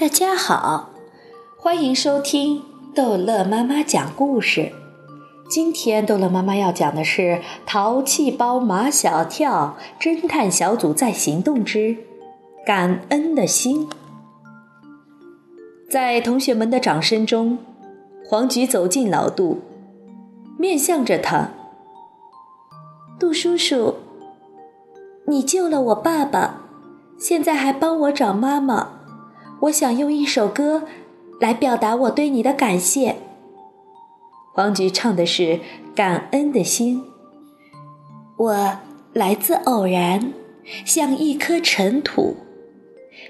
大家好，欢迎收听逗乐妈妈讲故事。今天逗乐妈妈要讲的是《淘气包马小跳侦探小组在行动之感恩的心》。在同学们的掌声中，黄菊走进老杜，面向着他：“杜叔叔，你救了我爸爸，现在还帮我找妈妈。”我想用一首歌来表达我对你的感谢。黄菊唱的是感恩的心。我来自偶然，像一颗尘土。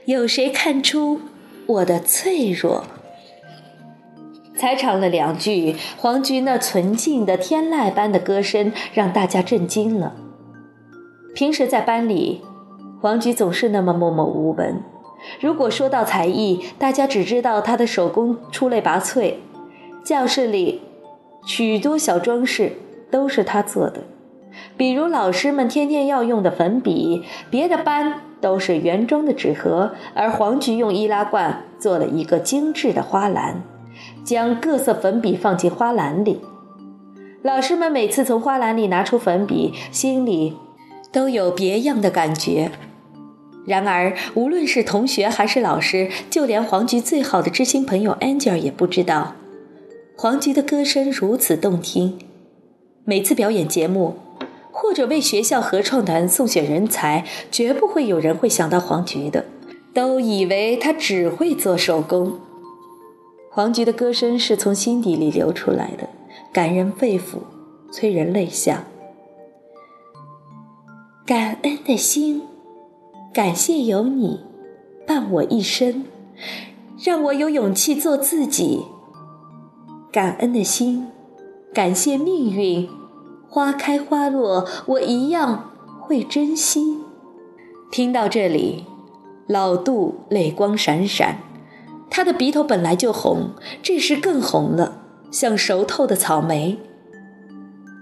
有谁看出我的脆弱？才唱了两句，黄菊那纯净的天籁般的歌声让大家震惊了。平时在班里，黄菊总是那么默默无闻。如果说到才艺，大家只知道他的手工出类拔萃，教室里许多小装饰都是他做的，比如老师们天天要用的粉笔，别的班都是原装的纸盒，而黄菊用易拉罐做了一个精致的花篮，将各色粉笔放进花篮里。老师们每次从花篮里拿出粉笔，心里都有别样的感觉。然而，无论是同学还是老师，就连黄菊最好的知心朋友 Angel 也不知道，黄菊的歌声如此动听。每次表演节目，或者为学校合唱团送选人才，绝不会有人会想到黄菊的，都以为她只会做手工。黄菊的歌声是从心底里流出来的，感人肺腑，催人泪下。感恩的心。感谢有你伴我一生，让我有勇气做自己。感恩的心，感谢命运，花开花落，我一样会珍惜。听到这里，老杜泪光闪闪，他的鼻头本来就红，这时更红了，像熟透的草莓。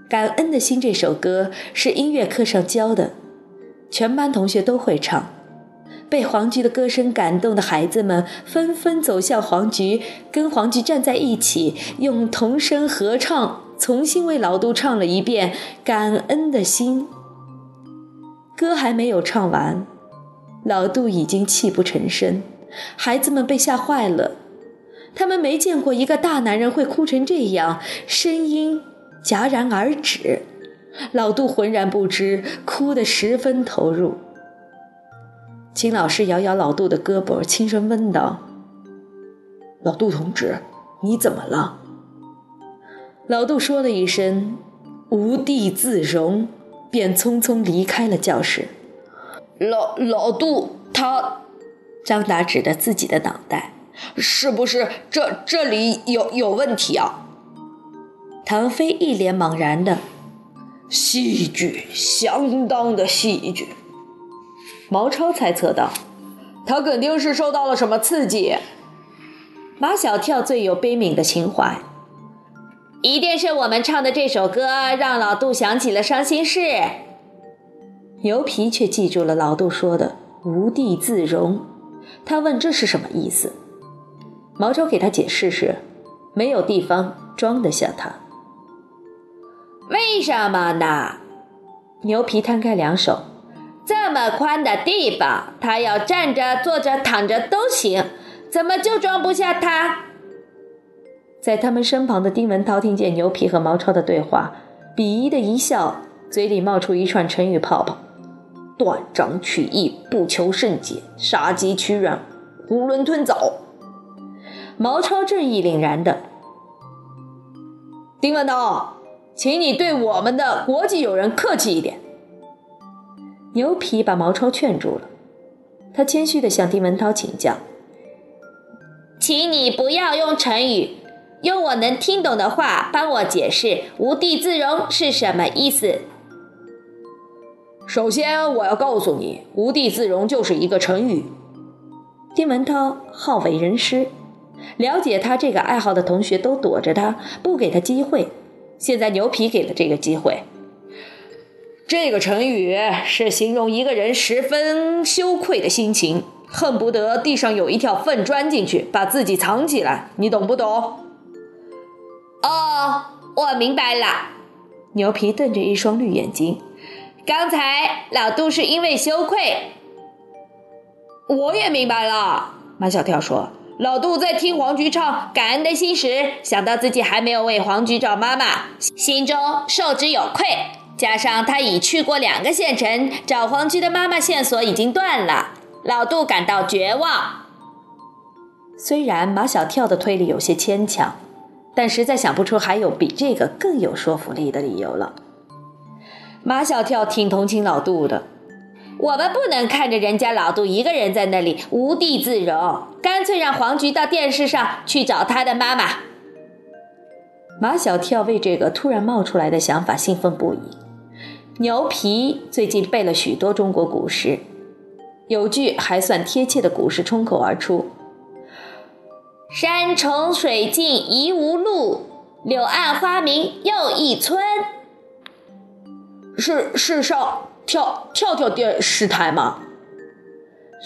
感恩的心这首歌是音乐课上教的。全班同学都会唱，被黄菊的歌声感动的孩子们纷纷走向黄菊，跟黄菊站在一起，用童声合唱，重新为老杜唱了一遍《感恩的心》。歌还没有唱完，老杜已经泣不成声，孩子们被吓坏了，他们没见过一个大男人会哭成这样，声音戛然而止。老杜浑然不知，哭得十分投入。秦老师摇摇老杜的胳膊，轻声问道：“老杜同志，你怎么了？”老杜说了一声“无地自容”，便匆匆离开了教室。老老杜他，张达指着自己的脑袋：“是不是这这里有有问题啊？”唐飞一脸茫然的。戏剧，相当的戏剧。毛超猜测道：“他肯定是受到了什么刺激。”马小跳最有悲悯的情怀，一定是我们唱的这首歌让老杜想起了伤心事。牛皮却记住了老杜说的“无地自容”，他问这是什么意思。毛超给他解释是：没有地方装得下他。为什么呢？牛皮摊开两手，这么宽的地方，他要站着、坐着、躺着都行，怎么就装不下他？在他们身旁的丁文涛听见牛皮和毛超的对话，鄙夷的一笑，嘴里冒出一串成语泡泡：断章取义、不求甚解、杀鸡取卵、囫囵吞枣。毛超正义凛然的，丁文涛。请你对我们的国际友人客气一点。牛皮把毛超劝住了，他谦虚地向丁文涛请教：“请你不要用成语，用我能听懂的话帮我解释‘无地自容’是什么意思。”首先，我要告诉你，“无地自容”就是一个成语。丁文涛好为人师，了解他这个爱好的同学都躲着他，不给他机会。现在牛皮给了这个机会。这个成语是形容一个人十分羞愧的心情，恨不得地上有一条粪钻进去，把自己藏起来。你懂不懂？哦，我明白了。牛皮瞪着一双绿眼睛。刚才老杜是因为羞愧。我也明白了。马小跳说：“老杜在听黄菊唱《感恩的心》时，想到自己还没有为黄菊找妈妈，心中受之有愧。加上他已去过两个县城，找黄菊的妈妈线索已经断了，老杜感到绝望。虽然马小跳的推理有些牵强，但实在想不出还有比这个更有说服力的理由了。马小跳挺同情老杜的。”我们不能看着人家老杜一个人在那里无地自容，干脆让黄菊到电视上去找他的妈妈。马小跳为这个突然冒出来的想法兴奋不已。牛皮最近背了许多中国古诗，有句还算贴切的古诗冲口而出：“山重水尽疑无路，柳暗花明又一村。”是世上。跳跳跳电视台吗？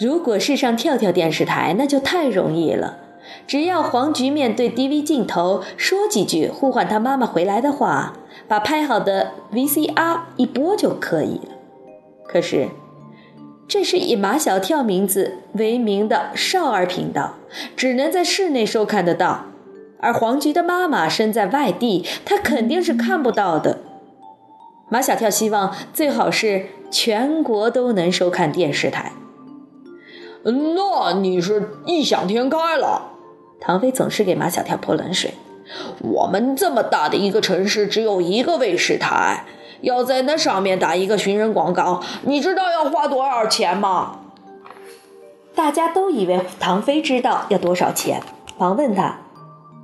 如果是上跳跳电视台，那就太容易了。只要黄菊面对 DV 镜头说几句呼唤他妈妈回来的话，把拍好的 VCR 一播就可以了。可是，这是以马小跳名字为名的少儿频道，只能在室内收看得到。而黄菊的妈妈身在外地，他肯定是看不到的。马小跳希望最好是全国都能收看电视台。那你是异想天开了。唐飞总是给马小跳泼冷水。我们这么大的一个城市，只有一个卫视台，要在那上面打一个寻人广告，你知道要花多少钱吗？大家都以为唐飞知道要多少钱，忙问他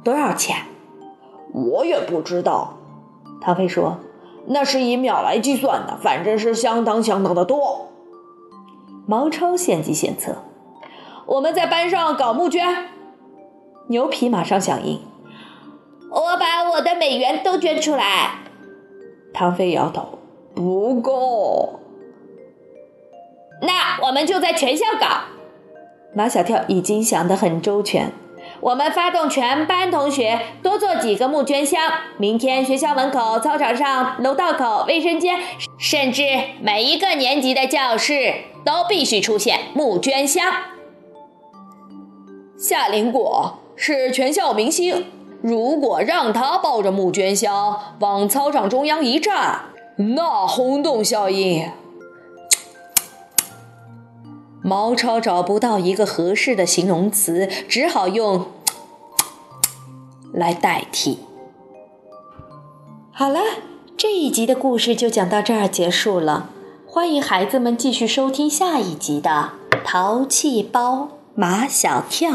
多少钱。我也不知道。唐飞说。那是以秒来计算的，反正是相当相当的多。毛超献计献策，我们在班上搞募捐。牛皮马上响应，我把我的美元都捐出来。唐飞摇头，不够。那我们就在全校搞。马小跳已经想得很周全。我们发动全班同学多做几个募捐箱，明天学校门口、操场上、楼道口、卫生间，甚至每一个年级的教室都必须出现募捐箱。夏林果是全校明星，如果让他抱着募捐箱往操场中央一站，那轰动效应……毛超找不到一个合适的形容词，只好用“来代替。好了，这一集的故事就讲到这儿结束了。欢迎孩子们继续收听下一集的《淘气包马小跳》。